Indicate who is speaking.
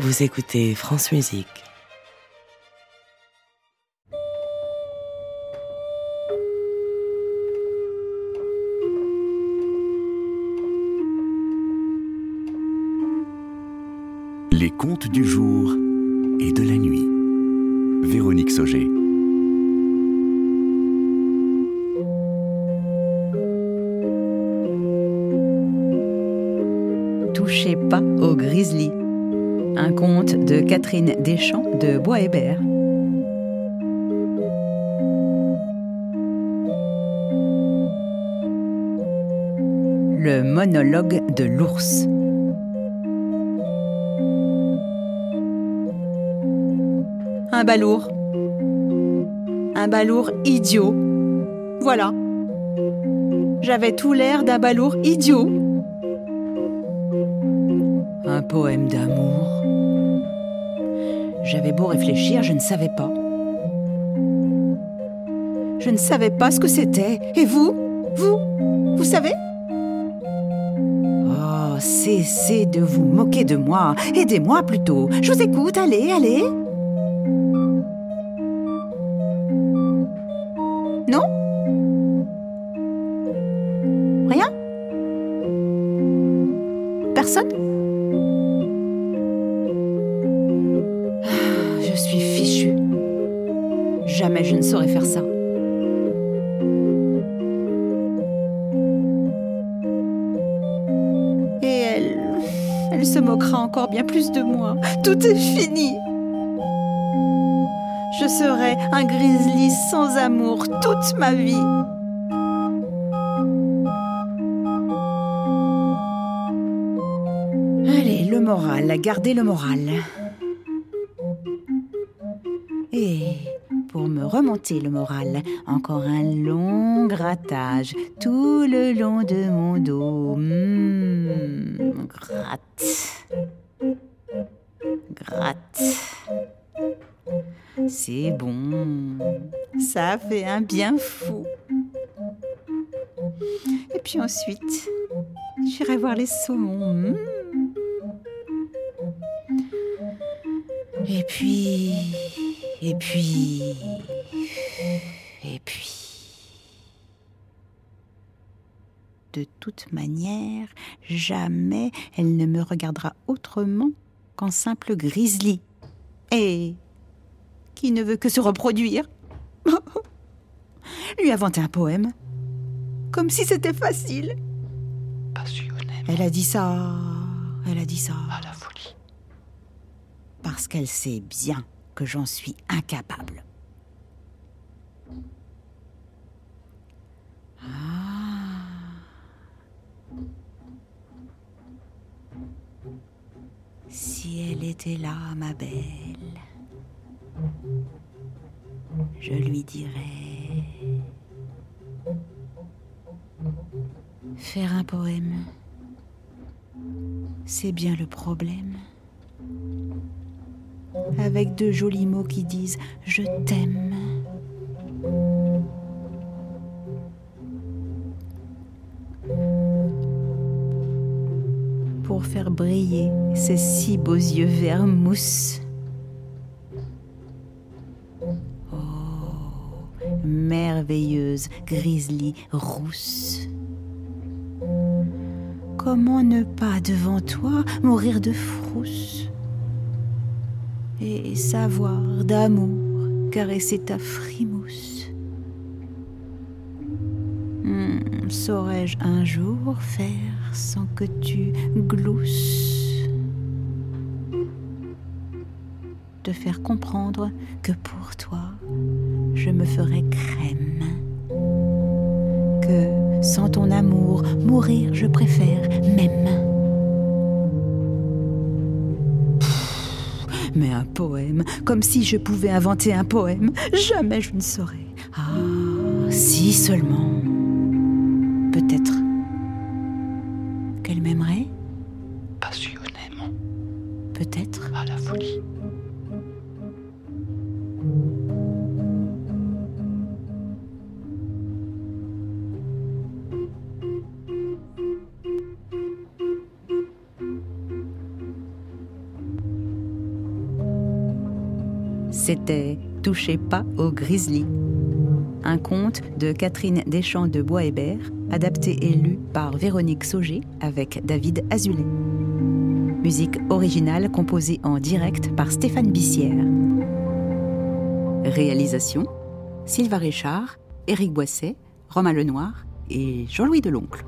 Speaker 1: Vous écoutez France Musique.
Speaker 2: Les contes du jour et de la nuit. Véronique Sauger.
Speaker 3: Touchez pas au grizzly. Un conte de Catherine Deschamps de Bois-Hébert. Le monologue de l'ours. Un balourd. Un balourd idiot. Voilà. J'avais tout l'air d'un balourd idiot. Un poème d'amour. J'avais beau réfléchir, je ne savais pas. Je ne savais pas ce que c'était. Et vous? Vous? Vous savez? Oh, cessez de vous moquer de moi. Aidez-moi plutôt. Je vous écoute, allez, allez. Non? Rien? Personne? Suis fichue. Jamais je ne saurais faire ça. Et elle. Elle se moquera encore bien plus de moi. Tout est fini. Je serai un grizzly sans amour toute ma vie. Allez, le moral, gardez le moral. Et pour me remonter le moral, encore un long grattage tout le long de mon dos. Mmh, gratte. Gratte. C'est bon. Ça fait un bien fou. Et puis ensuite, j'irai voir les saumons. Mmh. Et puis, et puis, et puis. De toute manière, jamais elle ne me regardera autrement qu'en simple grizzly. Et qui ne veut que se reproduire? Lui inventer un poème? Comme si c'était facile.
Speaker 4: passionnément
Speaker 3: Elle a dit ça. Elle a dit ça.
Speaker 4: à la folie.
Speaker 3: Parce qu'elle sait bien que j'en suis incapable. Ah. Si elle était là, ma belle, je lui dirais faire un poème. C'est bien le problème avec de jolis mots qui disent Je t'aime. Pour faire briller ces si beaux yeux verts mousse. Oh, merveilleuse grizzly rousse. Comment ne pas devant toi mourir de frousse? Et savoir d'amour caresser ta frimousse. Hmm, Saurais-je un jour faire sans que tu glousses? Te faire comprendre que pour toi, je me ferais crème. Que sans ton amour, mourir je préfère même. Mais un poème, comme si je pouvais inventer un poème, jamais je ne saurais. Ah, si seulement. Peut-être qu'elle m'aimerait,
Speaker 4: Passionnément
Speaker 3: peut-être.
Speaker 4: à la folie.
Speaker 3: C'était Touchez pas au grizzly. Un conte de Catherine Deschamps de Bois-Hébert, adapté et lu par Véronique Sauger avec David Azulet. Musique originale composée en direct par Stéphane Bissière. Réalisation Sylvain Richard, Éric Boisset, Romain Lenoir et Jean-Louis Deloncle.